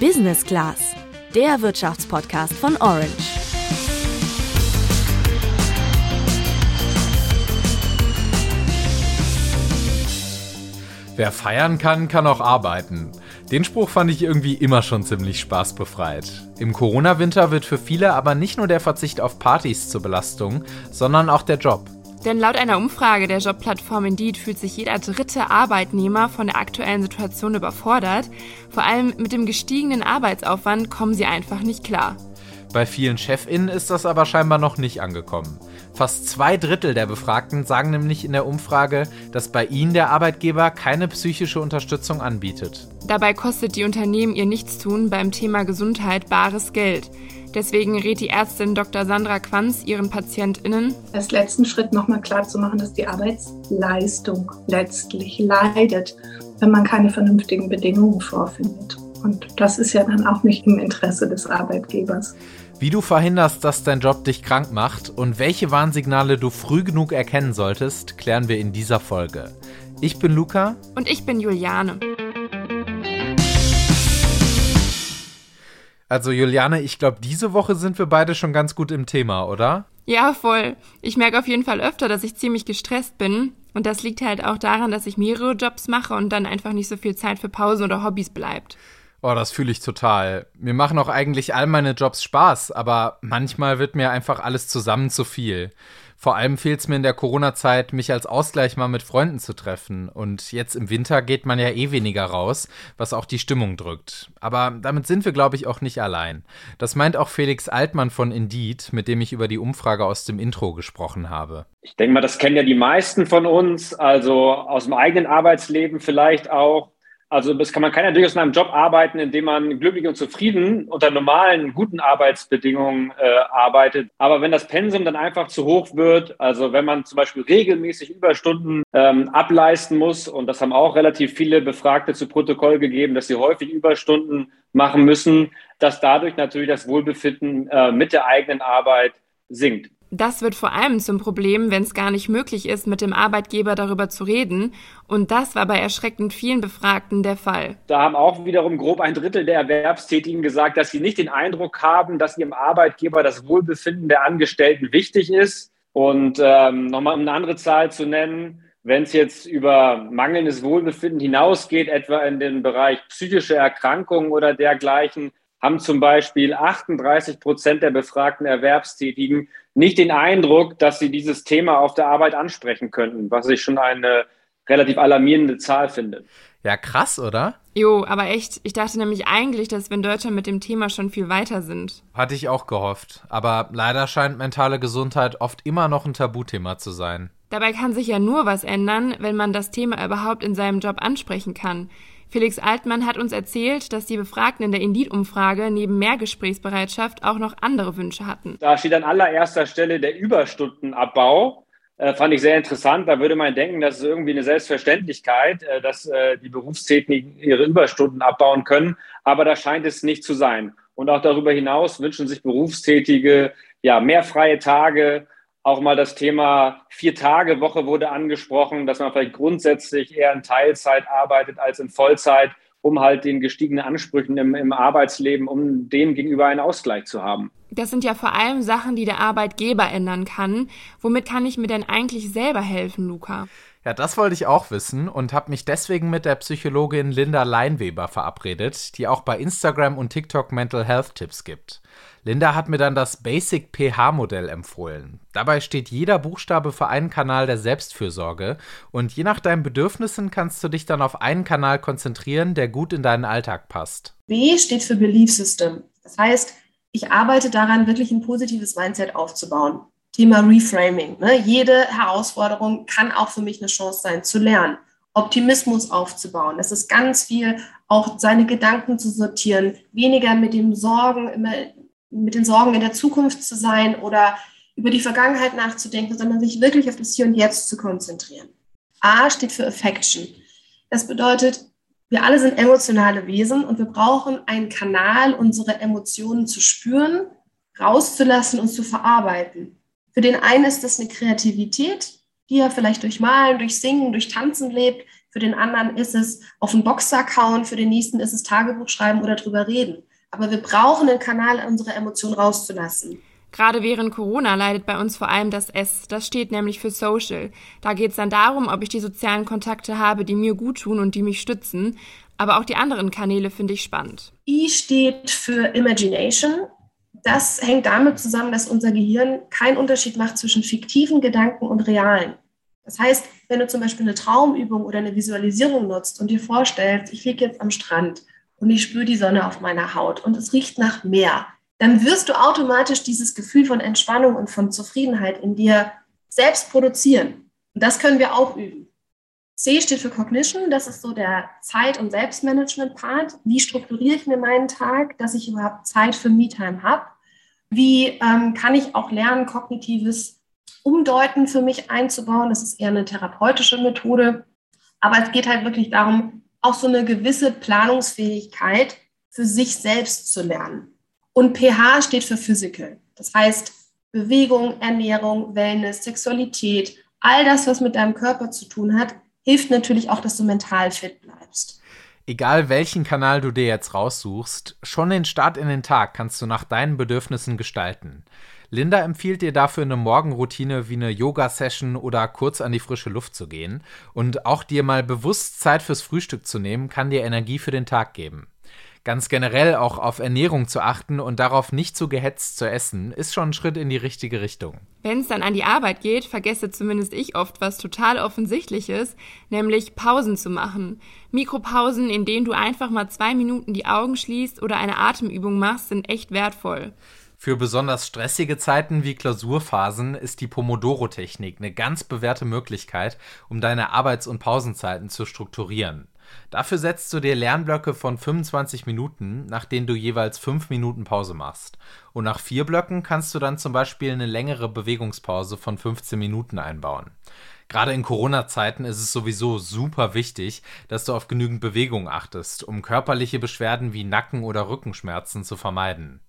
Business Class, der Wirtschaftspodcast von Orange. Wer feiern kann, kann auch arbeiten. Den Spruch fand ich irgendwie immer schon ziemlich spaßbefreit. Im Corona-Winter wird für viele aber nicht nur der Verzicht auf Partys zur Belastung, sondern auch der Job. Denn laut einer Umfrage der Jobplattform Indeed fühlt sich jeder dritte Arbeitnehmer von der aktuellen Situation überfordert. Vor allem mit dem gestiegenen Arbeitsaufwand kommen sie einfach nicht klar. Bei vielen Chefinnen ist das aber scheinbar noch nicht angekommen. Fast zwei Drittel der Befragten sagen nämlich in der Umfrage, dass bei ihnen der Arbeitgeber keine psychische Unterstützung anbietet. Dabei kostet die Unternehmen ihr Nichtstun beim Thema Gesundheit bares Geld. Deswegen rät die Ärztin Dr. Sandra Quanz ihren PatientInnen, als letzten Schritt nochmal klarzumachen, dass die Arbeitsleistung letztlich leidet, wenn man keine vernünftigen Bedingungen vorfindet. Und das ist ja dann auch nicht im Interesse des Arbeitgebers. Wie du verhinderst, dass dein Job dich krank macht und welche Warnsignale du früh genug erkennen solltest, klären wir in dieser Folge. Ich bin Luca. Und ich bin Juliane. Also Juliane, ich glaube, diese Woche sind wir beide schon ganz gut im Thema, oder? Ja, voll. Ich merke auf jeden Fall öfter, dass ich ziemlich gestresst bin. Und das liegt halt auch daran, dass ich mehrere Jobs mache und dann einfach nicht so viel Zeit für Pausen oder Hobbys bleibt. Oh, das fühle ich total. Mir machen auch eigentlich all meine Jobs Spaß, aber manchmal wird mir einfach alles zusammen zu viel. Vor allem fehlt es mir in der Corona-Zeit, mich als Ausgleich mal mit Freunden zu treffen. Und jetzt im Winter geht man ja eh weniger raus, was auch die Stimmung drückt. Aber damit sind wir, glaube ich, auch nicht allein. Das meint auch Felix Altmann von Indeed, mit dem ich über die Umfrage aus dem Intro gesprochen habe. Ich denke mal, das kennen ja die meisten von uns, also aus dem eigenen Arbeitsleben vielleicht auch. Also das kann man kann ja durchaus in einem Job arbeiten, in dem man glücklich und zufrieden unter normalen, guten Arbeitsbedingungen äh, arbeitet. Aber wenn das Pensum dann einfach zu hoch wird, also wenn man zum Beispiel regelmäßig Überstunden ähm, ableisten muss, und das haben auch relativ viele Befragte zu Protokoll gegeben, dass sie häufig Überstunden machen müssen, dass dadurch natürlich das Wohlbefinden äh, mit der eigenen Arbeit sinkt. Das wird vor allem zum Problem, wenn es gar nicht möglich ist, mit dem Arbeitgeber darüber zu reden. Und das war bei erschreckend vielen Befragten der Fall. Da haben auch wiederum grob ein Drittel der Erwerbstätigen gesagt, dass sie nicht den Eindruck haben, dass ihrem Arbeitgeber das Wohlbefinden der Angestellten wichtig ist. Und ähm, nochmal um eine andere Zahl zu nennen, wenn es jetzt über mangelndes Wohlbefinden hinausgeht, etwa in den Bereich psychische Erkrankungen oder dergleichen, haben zum Beispiel 38 Prozent der befragten Erwerbstätigen nicht den Eindruck, dass sie dieses Thema auf der Arbeit ansprechen könnten, was ich schon eine relativ alarmierende Zahl finde. Ja, krass, oder? Jo, aber echt, ich dachte nämlich eigentlich, dass wir in Deutschland mit dem Thema schon viel weiter sind. Hatte ich auch gehofft. Aber leider scheint mentale Gesundheit oft immer noch ein Tabuthema zu sein. Dabei kann sich ja nur was ändern, wenn man das Thema überhaupt in seinem Job ansprechen kann. Felix Altmann hat uns erzählt, dass die Befragten in der Indeed-Umfrage neben mehr Gesprächsbereitschaft auch noch andere Wünsche hatten. Da steht an allererster Stelle der Überstundenabbau. Äh, fand ich sehr interessant. Da würde man denken, das ist irgendwie eine Selbstverständlichkeit, äh, dass äh, die Berufstätigen ihre Überstunden abbauen können. Aber da scheint es nicht zu sein. Und auch darüber hinaus wünschen sich Berufstätige ja mehr freie Tage, auch mal das Thema Vier-Tage-Woche wurde angesprochen, dass man vielleicht grundsätzlich eher in Teilzeit arbeitet als in Vollzeit, um halt den gestiegenen Ansprüchen im, im Arbeitsleben, um dem gegenüber einen Ausgleich zu haben. Das sind ja vor allem Sachen, die der Arbeitgeber ändern kann. Womit kann ich mir denn eigentlich selber helfen, Luca? Ja, das wollte ich auch wissen und habe mich deswegen mit der Psychologin Linda Leinweber verabredet, die auch bei Instagram und TikTok Mental Health Tipps gibt. Linda hat mir dann das Basic pH-Modell empfohlen. Dabei steht jeder Buchstabe für einen Kanal der Selbstfürsorge und je nach deinen Bedürfnissen kannst du dich dann auf einen Kanal konzentrieren, der gut in deinen Alltag passt. B steht für Belief System. Das heißt, ich arbeite daran, wirklich ein positives Mindset aufzubauen. Thema Reframing. Ne? Jede Herausforderung kann auch für mich eine Chance sein, zu lernen. Optimismus aufzubauen. Das ist ganz viel, auch seine Gedanken zu sortieren, weniger mit dem Sorgen immer mit den Sorgen in der Zukunft zu sein oder über die Vergangenheit nachzudenken, sondern sich wirklich auf das Hier und Jetzt zu konzentrieren. A steht für Affection. Das bedeutet, wir alle sind emotionale Wesen und wir brauchen einen Kanal, unsere Emotionen zu spüren, rauszulassen und zu verarbeiten. Für den einen ist das eine Kreativität, die er vielleicht durch Malen, durch Singen, durch Tanzen lebt. Für den anderen ist es auf den Boxsack hauen, für den nächsten ist es Tagebuch schreiben oder drüber reden. Aber wir brauchen einen Kanal, unsere Emotionen rauszulassen. Gerade während Corona leidet bei uns vor allem das S. Das steht nämlich für Social. Da geht es dann darum, ob ich die sozialen Kontakte habe, die mir gut tun und die mich stützen. Aber auch die anderen Kanäle finde ich spannend. I steht für Imagination. Das hängt damit zusammen, dass unser Gehirn keinen Unterschied macht zwischen fiktiven Gedanken und realen. Das heißt, wenn du zum Beispiel eine Traumübung oder eine Visualisierung nutzt und dir vorstellst, ich liege jetzt am Strand und ich spüre die Sonne auf meiner Haut und es riecht nach Meer, dann wirst du automatisch dieses Gefühl von Entspannung und von Zufriedenheit in dir selbst produzieren. Und das können wir auch üben. C steht für Cognition, das ist so der Zeit- und Selbstmanagement-Part. Wie strukturiere ich mir meinen Tag, dass ich überhaupt Zeit für Me-Time habe? Wie ähm, kann ich auch lernen, kognitives Umdeuten für mich einzubauen? Das ist eher eine therapeutische Methode. Aber es geht halt wirklich darum, auch so eine gewisse Planungsfähigkeit für sich selbst zu lernen. Und pH steht für Physical. Das heißt Bewegung, Ernährung, Wellness, Sexualität, all das, was mit deinem Körper zu tun hat, hilft natürlich auch, dass du mental fit bleibst. Egal welchen Kanal du dir jetzt raussuchst, schon den Start in den Tag kannst du nach deinen Bedürfnissen gestalten. Linda empfiehlt dir dafür eine Morgenroutine wie eine Yoga-Session oder kurz an die frische Luft zu gehen. Und auch dir mal bewusst Zeit fürs Frühstück zu nehmen, kann dir Energie für den Tag geben. Ganz generell auch auf Ernährung zu achten und darauf nicht zu gehetzt zu essen, ist schon ein Schritt in die richtige Richtung. Wenn es dann an die Arbeit geht, vergesse zumindest ich oft was total offensichtliches, nämlich Pausen zu machen. Mikropausen, in denen du einfach mal zwei Minuten die Augen schließt oder eine Atemübung machst, sind echt wertvoll. Für besonders stressige Zeiten wie Klausurphasen ist die Pomodoro-Technik eine ganz bewährte Möglichkeit, um deine Arbeits- und Pausenzeiten zu strukturieren. Dafür setzt du dir Lernblöcke von 25 Minuten, nach denen du jeweils 5 Minuten Pause machst. Und nach vier Blöcken kannst du dann zum Beispiel eine längere Bewegungspause von 15 Minuten einbauen. Gerade in Corona-Zeiten ist es sowieso super wichtig, dass du auf genügend Bewegung achtest, um körperliche Beschwerden wie Nacken- oder Rückenschmerzen zu vermeiden.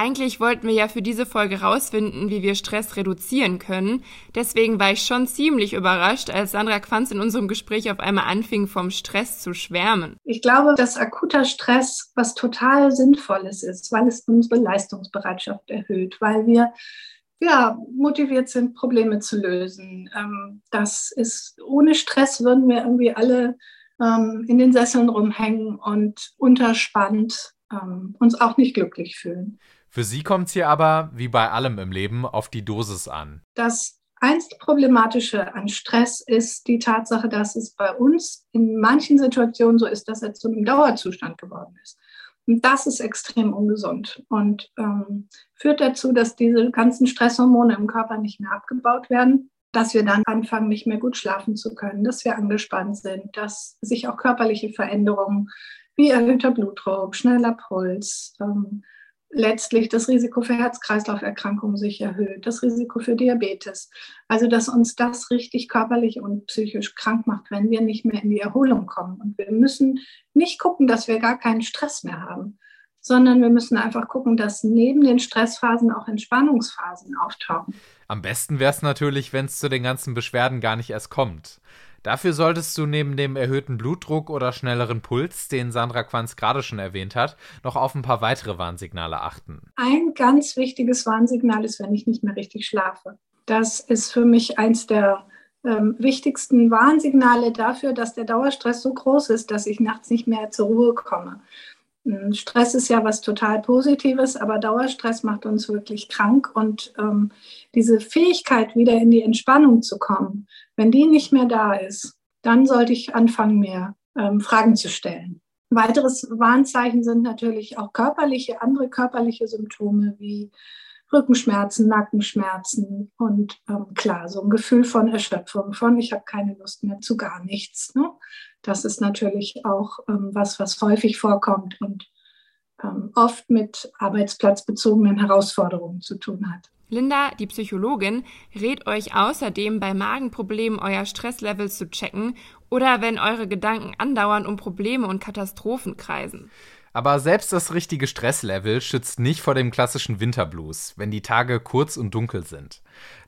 Eigentlich wollten wir ja für diese Folge rausfinden, wie wir Stress reduzieren können. Deswegen war ich schon ziemlich überrascht, als Sandra Quanz in unserem Gespräch auf einmal anfing, vom Stress zu schwärmen. Ich glaube, dass akuter Stress was total Sinnvolles ist, weil es unsere Leistungsbereitschaft erhöht, weil wir ja, motiviert sind, Probleme zu lösen. Ähm, das ist, ohne Stress würden wir irgendwie alle ähm, in den Sesseln rumhängen und unterspannt ähm, uns auch nicht glücklich fühlen. Für sie kommt es hier aber, wie bei allem im Leben, auf die Dosis an. Das einst Problematische an Stress ist die Tatsache, dass es bei uns in manchen Situationen so ist, dass er zu einem Dauerzustand geworden ist. Und das ist extrem ungesund und ähm, führt dazu, dass diese ganzen Stresshormone im Körper nicht mehr abgebaut werden, dass wir dann anfangen, nicht mehr gut schlafen zu können, dass wir angespannt sind, dass sich auch körperliche Veränderungen wie erhöhter Blutdruck, schneller Puls, ähm, letztlich das Risiko für Herz-Kreislauf-Erkrankungen sich erhöht, das Risiko für Diabetes. Also, dass uns das richtig körperlich und psychisch krank macht, wenn wir nicht mehr in die Erholung kommen. Und wir müssen nicht gucken, dass wir gar keinen Stress mehr haben, sondern wir müssen einfach gucken, dass neben den Stressphasen auch Entspannungsphasen auftauchen. Am besten wäre es natürlich, wenn es zu den ganzen Beschwerden gar nicht erst kommt. Dafür solltest du neben dem erhöhten Blutdruck oder schnelleren Puls, den Sandra Quanz gerade schon erwähnt hat, noch auf ein paar weitere Warnsignale achten. Ein ganz wichtiges Warnsignal ist, wenn ich nicht mehr richtig schlafe. Das ist für mich eins der ähm, wichtigsten Warnsignale dafür, dass der Dauerstress so groß ist, dass ich nachts nicht mehr zur Ruhe komme. Stress ist ja was total Positives, aber Dauerstress macht uns wirklich krank und ähm, diese Fähigkeit, wieder in die Entspannung zu kommen, wenn die nicht mehr da ist, dann sollte ich anfangen, mir ähm, Fragen zu stellen. Weiteres Warnzeichen sind natürlich auch körperliche, andere körperliche Symptome wie Rückenschmerzen, Nackenschmerzen und ähm, klar, so ein Gefühl von Erschöpfung, von ich habe keine Lust mehr zu gar nichts. Ne? Das ist natürlich auch ähm, was, was häufig vorkommt und ähm, oft mit arbeitsplatzbezogenen Herausforderungen zu tun hat. Linda, die Psychologin, rät euch außerdem bei Magenproblemen euer Stresslevel zu checken oder wenn eure Gedanken andauernd um Probleme und Katastrophen kreisen. Aber selbst das richtige Stresslevel schützt nicht vor dem klassischen Winterblues, wenn die Tage kurz und dunkel sind.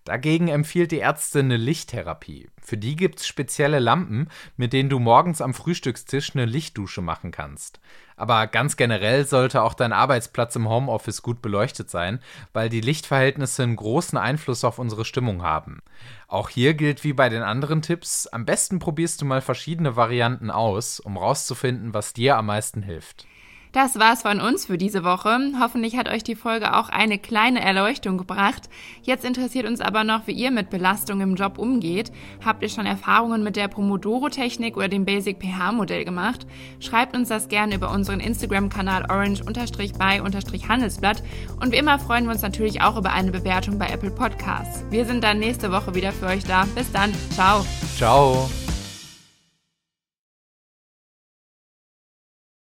Dagegen empfiehlt die Ärztin eine Lichttherapie. Für die gibt's spezielle Lampen, mit denen du morgens am Frühstückstisch eine Lichtdusche machen kannst. Aber ganz generell sollte auch dein Arbeitsplatz im Homeoffice gut beleuchtet sein, weil die Lichtverhältnisse einen großen Einfluss auf unsere Stimmung haben. Auch hier gilt wie bei den anderen Tipps, am besten probierst du mal verschiedene Varianten aus, um rauszufinden, was dir am meisten hilft. Das war's von uns für diese Woche. Hoffentlich hat euch die Folge auch eine kleine Erleuchtung gebracht. Jetzt interessiert uns aber noch, wie ihr mit Belastung im Job umgeht. Habt ihr schon Erfahrungen mit der Pomodoro-Technik oder dem Basic pH-Modell gemacht? Schreibt uns das gerne über unseren Instagram-Kanal orange-by-handelsblatt. Und wie immer freuen wir uns natürlich auch über eine Bewertung bei Apple Podcasts. Wir sind dann nächste Woche wieder für euch da. Bis dann. Ciao. Ciao.